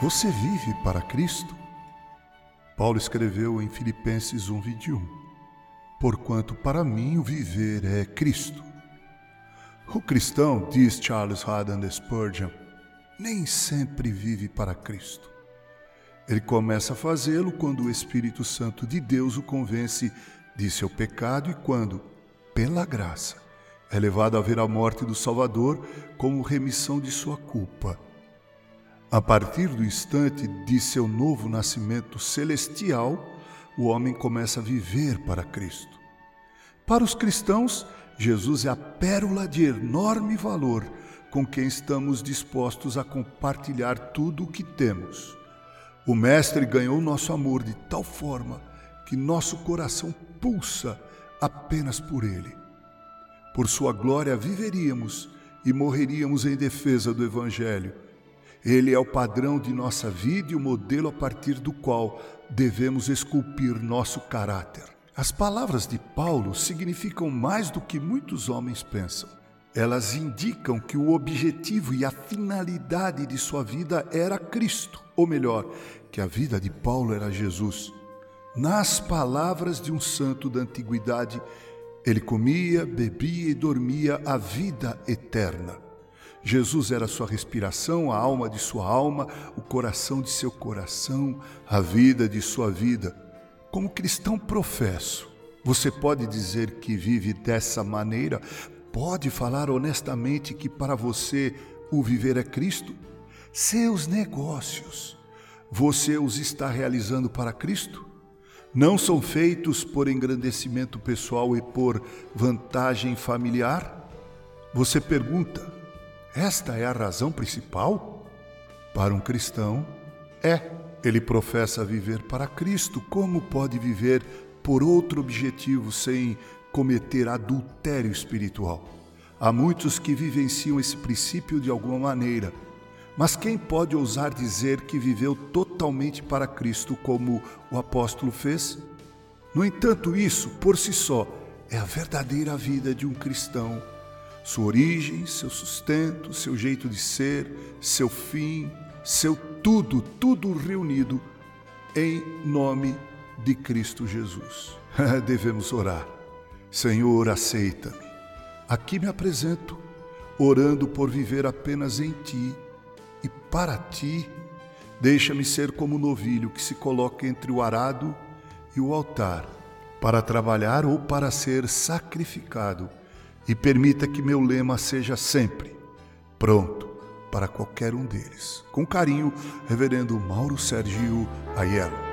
Você vive para Cristo? Paulo escreveu em Filipenses 1:21. Porquanto para mim o viver é Cristo. O cristão, diz Charles Haddon Spurgeon, nem sempre vive para Cristo. Ele começa a fazê-lo quando o Espírito Santo de Deus o convence de seu pecado e quando, pela graça, é levado a ver a morte do Salvador como remissão de sua culpa a partir do instante de seu novo nascimento celestial, o homem começa a viver para Cristo. Para os cristãos, Jesus é a pérola de enorme valor com quem estamos dispostos a compartilhar tudo o que temos. O Mestre ganhou nosso amor de tal forma que nosso coração pulsa apenas por Ele. Por Sua glória viveríamos e morreríamos em defesa do Evangelho ele é o padrão de nossa vida e o modelo a partir do qual devemos esculpir nosso caráter. As palavras de Paulo significam mais do que muitos homens pensam. Elas indicam que o objetivo e a finalidade de sua vida era Cristo, ou melhor, que a vida de Paulo era Jesus. Nas palavras de um santo da antiguidade, ele comia, bebia e dormia a vida eterna. Jesus era sua respiração, a alma de sua alma, o coração de seu coração, a vida de sua vida. Como cristão professo, você pode dizer que vive dessa maneira? Pode falar honestamente que para você o viver é Cristo? Seus negócios, você os está realizando para Cristo? Não são feitos por engrandecimento pessoal e por vantagem familiar? Você pergunta, esta é a razão principal? Para um cristão, é. Ele professa viver para Cristo. Como pode viver por outro objetivo sem cometer adultério espiritual? Há muitos que vivenciam esse princípio de alguma maneira. Mas quem pode ousar dizer que viveu totalmente para Cristo como o apóstolo fez? No entanto, isso, por si só, é a verdadeira vida de um cristão sua origem, seu sustento, seu jeito de ser, seu fim, seu tudo, tudo reunido em nome de Cristo Jesus. Devemos orar. Senhor, aceita-me. Aqui me apresento, orando por viver apenas em Ti e para Ti. Deixa-me ser como o novilho que se coloca entre o arado e o altar, para trabalhar ou para ser sacrificado e permita que meu lema seja sempre pronto para qualquer um deles. Com carinho, Reverendo Mauro Sergio Aiello.